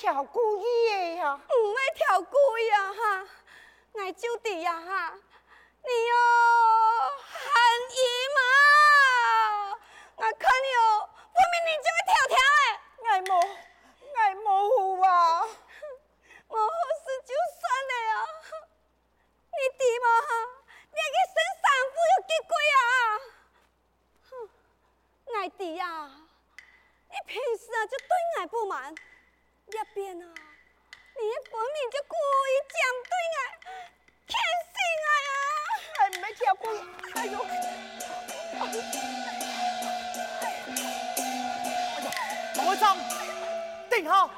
跳故意的呀，唔会跳故意啊哈！爱就地呀哈，你哟含义嘛？我看你哦，分明你就会跳跳诶！我模，爱模糊啊，模糊是就算了呀，你弟嘛哈，你个生产妇有几贵啊？哼，爱弟呀，你平时啊就对我不满，一边啊。你本命就故意针对我，偏心啊！哎！没听过，哎呦，哎呀，马会长，等下，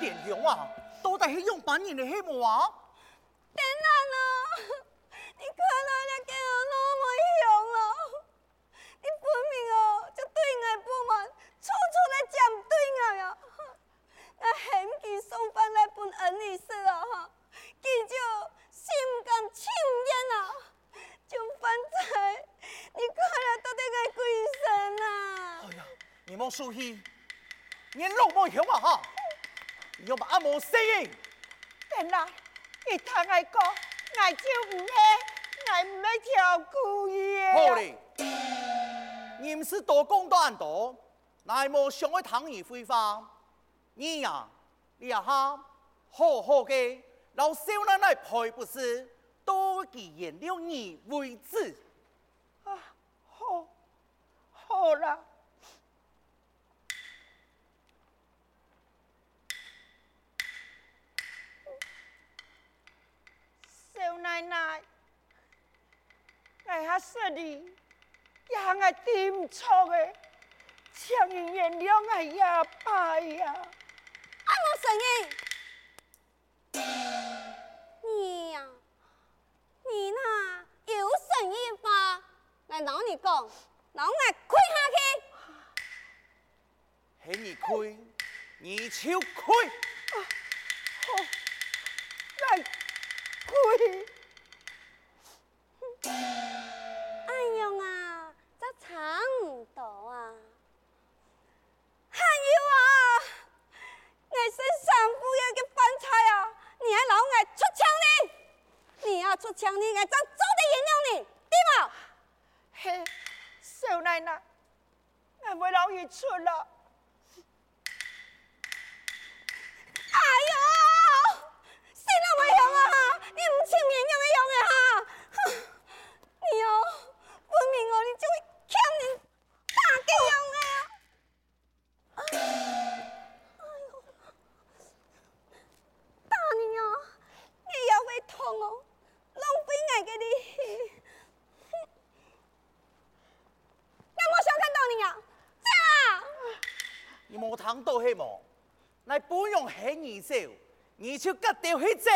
点用啊，到底系用半年的黑幕啊？点啊呢？你看来了给我那么凶了，你分明哦就对我不满，处处来讲对我呀！我嫌佢送饭来本恩义事啊哈，佢就心甘情愿啊，就犯罪，你看了都得个鬼神啊！哎呀，你莫生气，你老莫凶啊哈，你要把阿莫死！原来你太爱讲，爱就唔系，爱唔系跳故意的。好嘞，你是多讲多多，乃莫想去唐你废话。你呀、你呀哈，好好嘅，老少奶奶赔不是，多几言了你为止。啊，好，好啦。少奶奶，哎呀，说你，呀我点错的，请你原谅我呀，爸呀。阿莫生意，你呀，你那有生意法，来老你讲，老我亏下去，嘿你亏，你就亏，好，来亏。你冇听到系冇？你不用黑你走，你就跟掉去走。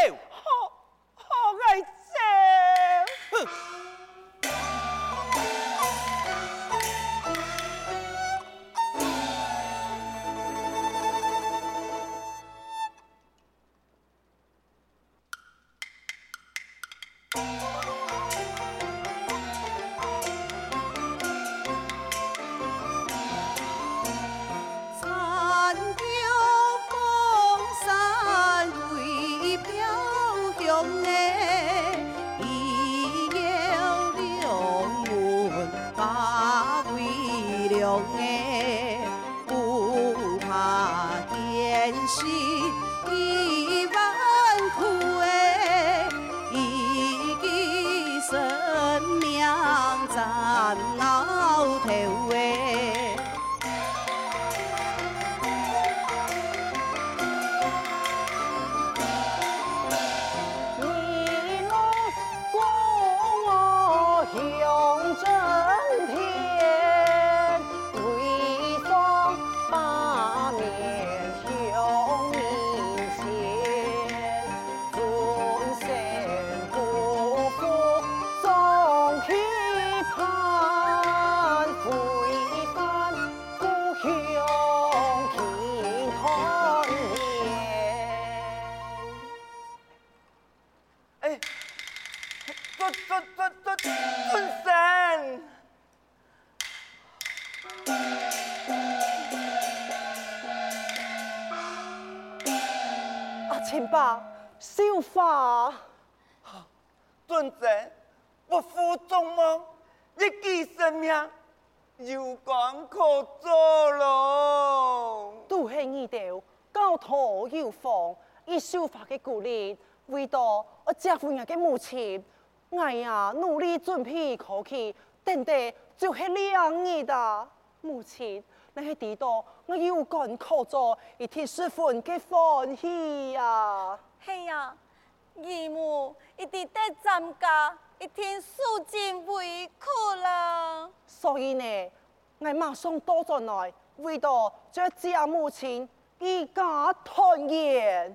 不怕艰辛阿亲爸，小华，尊神，不负众望，一己生命，有光可做咯。都系你哋高头有风，以小华嘅鼓励，为到我结婚嘅母亲，哎呀努力准备考起，等待就是两年的母亲。你系知道我有功可做，一天十分嘅欢喜呀！嘿呀，姨母一定得参加，一天受尽委屈了。所以呢，我马上到咗来，为到这家母亲一家团圆。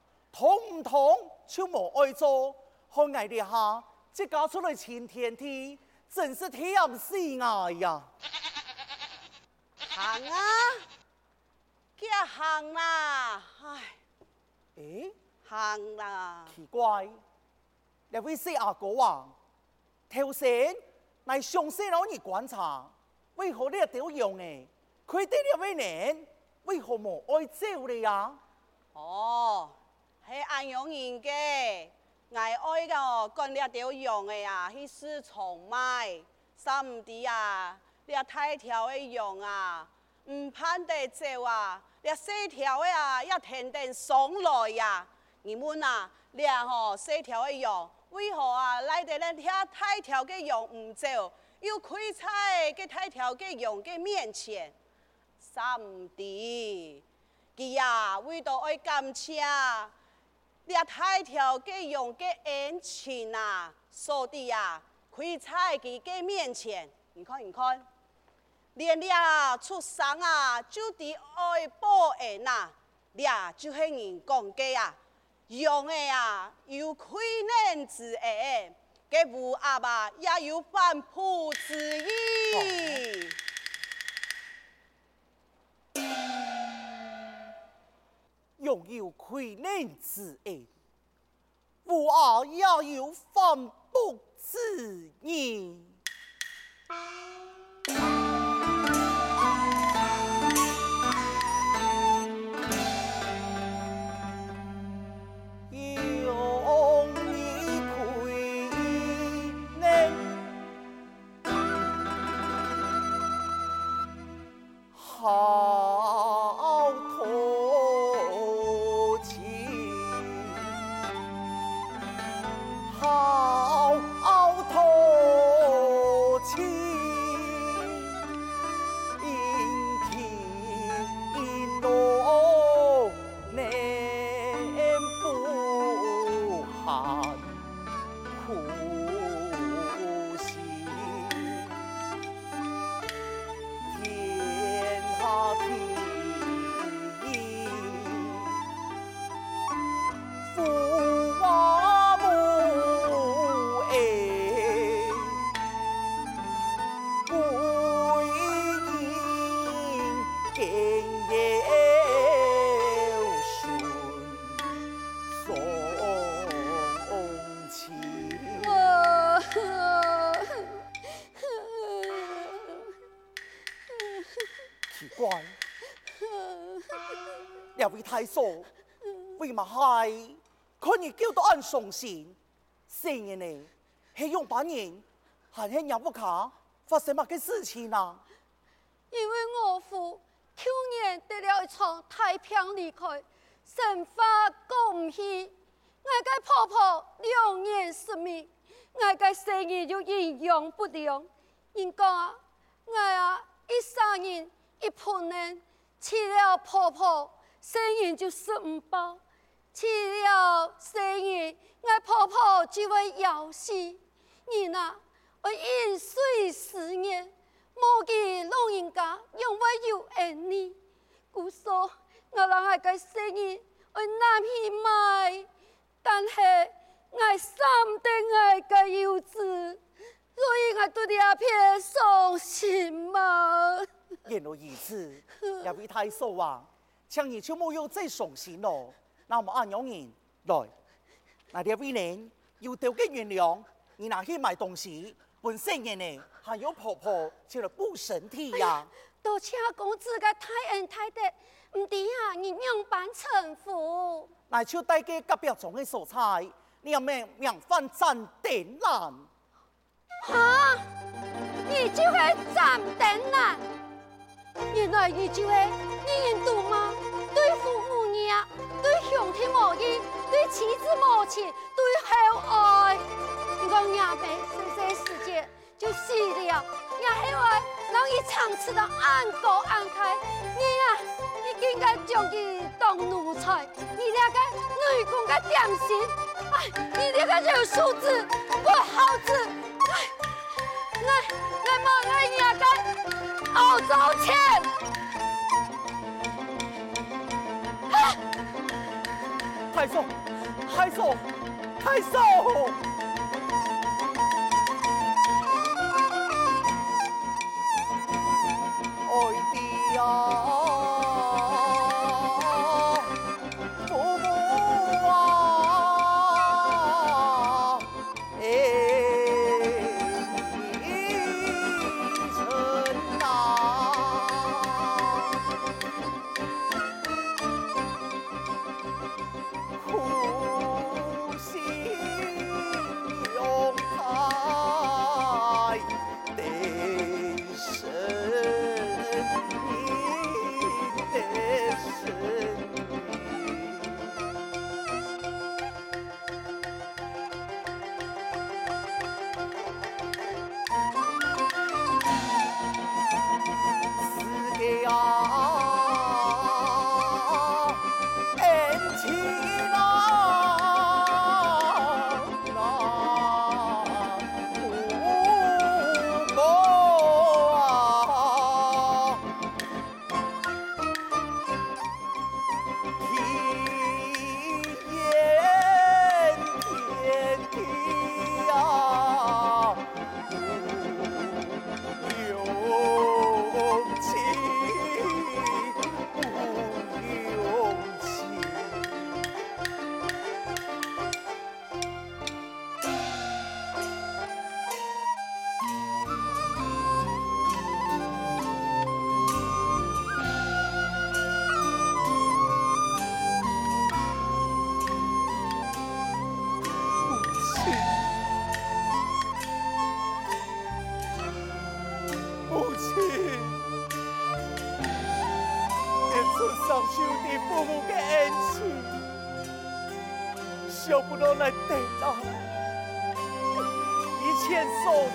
通唔通就冇爱做，看爱你下，即嫁出来晴天梯，真是甜死爱呀！行啊，叫行啦，唉，诶，行啦，奇怪，那位四阿哥话，头先乃详细攞你观察，为何你要屌用诶？佢哋两位人。为何冇爱走你呀？哦，系安阳人嘅，爱爱个干了条羊嘅呀，去市场卖，三唔知啊，你太条嘅羊啊，唔盼得走啊，你细条的啊，要天天送来呀，你们啊，你嗬细条嘅羊，为何啊来得咧？条太条嘅羊唔走，又开在个太条嘅羊嘅面前？三弟，佢呀为到爱感谢，你太条嘅用嘅恩情啊，所以呀，可以在佢嘅面前，你看你看，连你出生啊就得爱报恩呐，你就系人讲嘅啊，用嘅呀有亏难之恩，嘅父阿爸也有反哺之意。拥有亏难之恩，我也有反哺之意。太嫂，为嘛系可以叫到俺伤心？生日呢，系用把年，还系让不卡发生乜嘅事情啊？因为我父去年得了一场太平离开，生发过唔去，我嘅婆婆两年失明，我嘅生意就营养不良。人讲啊，我啊一生人一盘呢，吃了婆婆，生意就食唔饱；吃了生意，我婆婆就会要死。你啊，我饮水思源。莫记老人家永远有恩你，故说我让我个生意我难去买，但是我舍唔得我个幼子，所以我对你阿偏伤心嘛。言而如此，也未太说话，请你就没有再伤心咯。那我们按永人来，那啲为人要掉嘅原谅，你拿去买东西，本身嘅呢？还有婆婆就来补身体呀、啊哎！多谢公子嘅太恩太德，唔知啊，你样板称呼？来就带给隔壁种的蔬菜，你有咩名饭蘸点难？哈？你就会蘸点兰？原来你就会你印度吗？对父母娘，对兄弟母义，对妻子母亲，对后爱，我娘辈生生世界。就死了，也希望让伊长此的安高安开。你啊，你应该将佢当奴才，你那个女工的良心，哎，你那个肉素子不好子，哎，来来嘛，来那个澳洲钱，太瘦，太瘦，太瘦。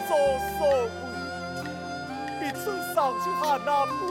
Sosokmu bisa sampai anakmu.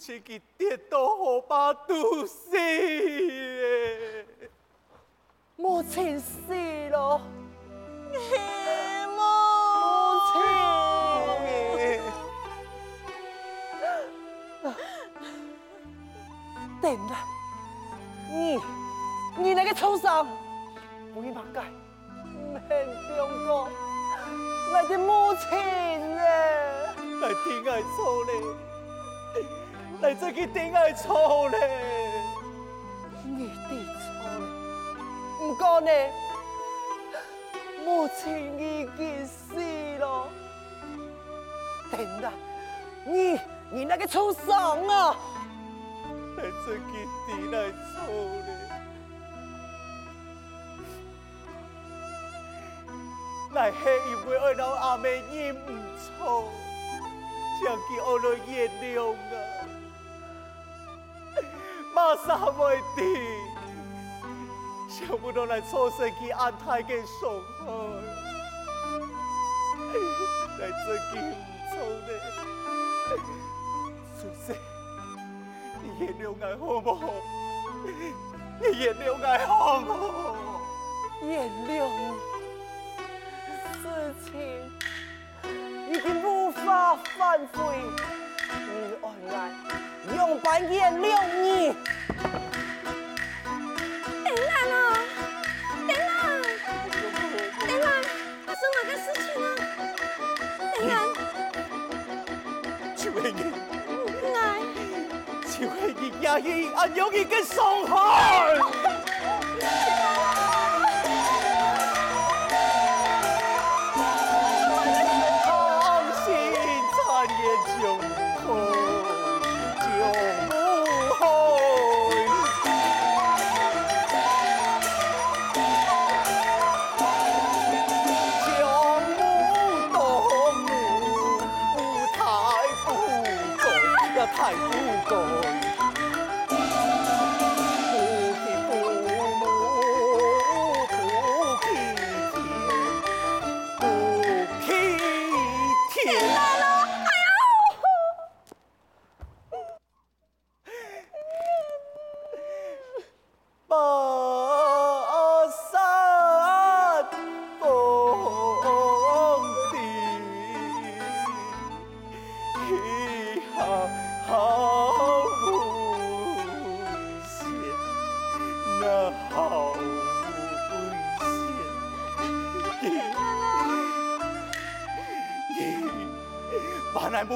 亲佢跌倒河坝毒死咧。母亲死了。母亲。等啦，你你那个畜生，不应该，免中国，我的母亲呢？来听爱错嘞，来这个定爱错咧，你的错嘞，不过呢，母亲已经死了。等等，你你那个畜生啊！来这个定爱错咧，来是因为我老阿妹人唔错。将佢我来原谅啊！马上会的，想不到来错生佢安泰嘅伤害，来这个唔错咧，孙生，你原谅我好唔好？你原谅我好唔好？原谅事情。已经无法反悔，你爱爱，用半言留你。等等哦，等等，等等，发生哪个事情啊？等等，就系你，爱，就系你压抑阿勇一个伤害。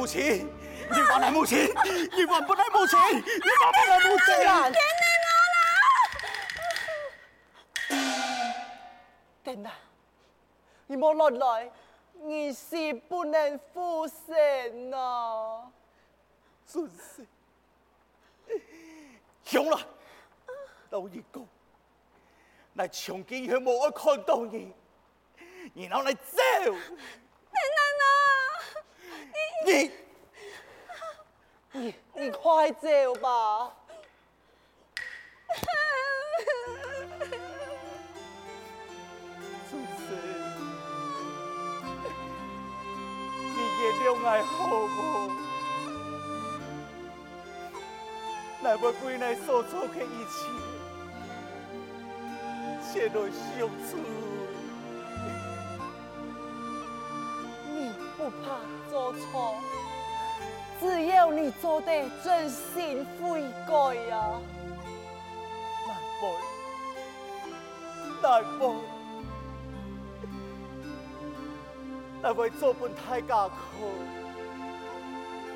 母亲，你还来母亲，你还不来母亲，你还不来母亲啊！天哪，你莫乱来，你是不能复生呐！真是，行了，老一个，来从今以后莫看到你，然后来走。你，你，你快走吧！你原谅我好不？来不归来所做的一切，全都消除。不怕做错，只要你做得真心悔改呀！来不，来不，来为做本太家苦，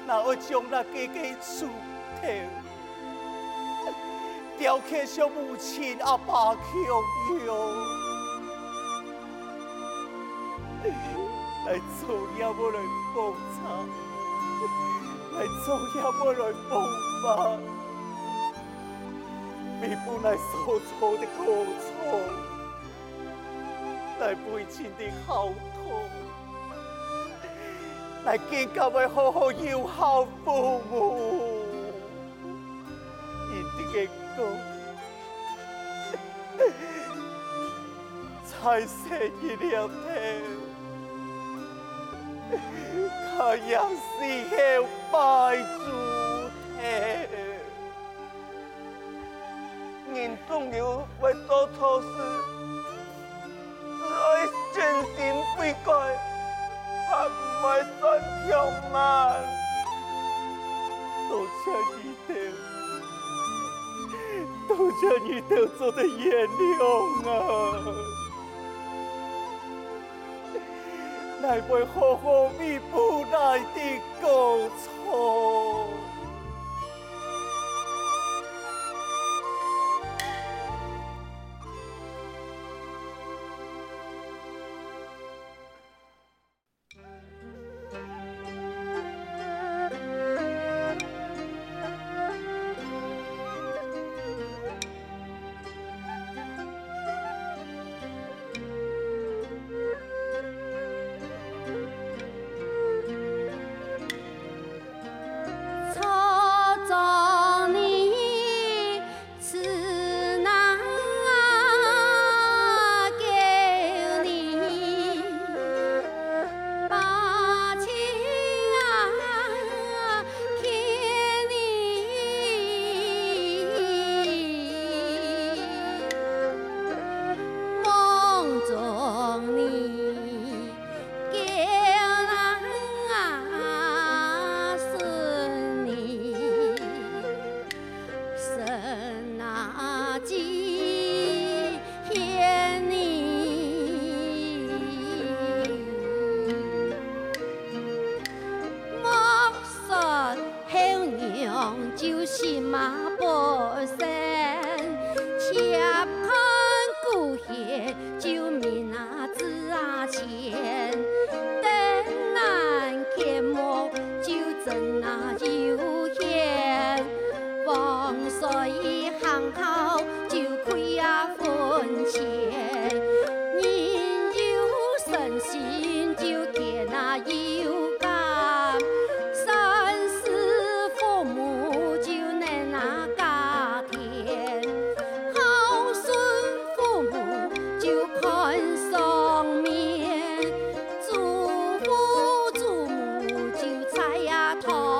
那我将那个个出头，雕刻上母亲阿爸强哟。来做也无来报偿，来做也无来报答，弥补来所做的过错，来赔钱的好痛，来更加为好好有孝父母，一定个才生一两天。他也是后拜主体，人总有会做错事，只爱真心悔改，他唔会算条慢。多谢你哋，多谢你哋做的原谅啊！乃会好好弥补来的过错。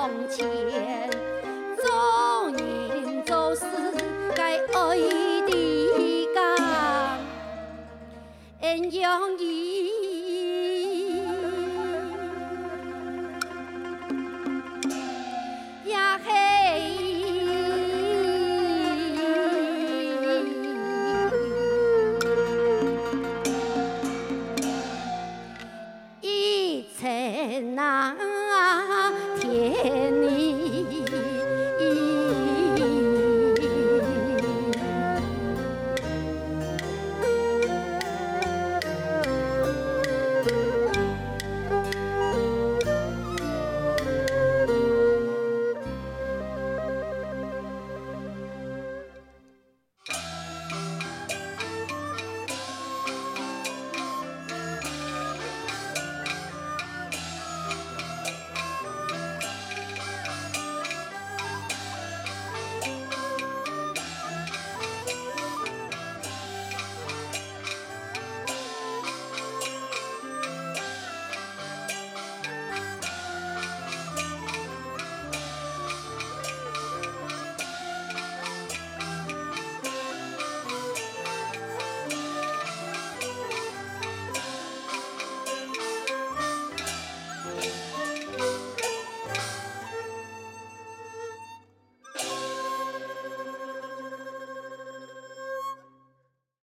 从前，做人做事该爱的家，恩养儿。